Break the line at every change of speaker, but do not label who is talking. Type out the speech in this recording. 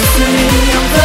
Serene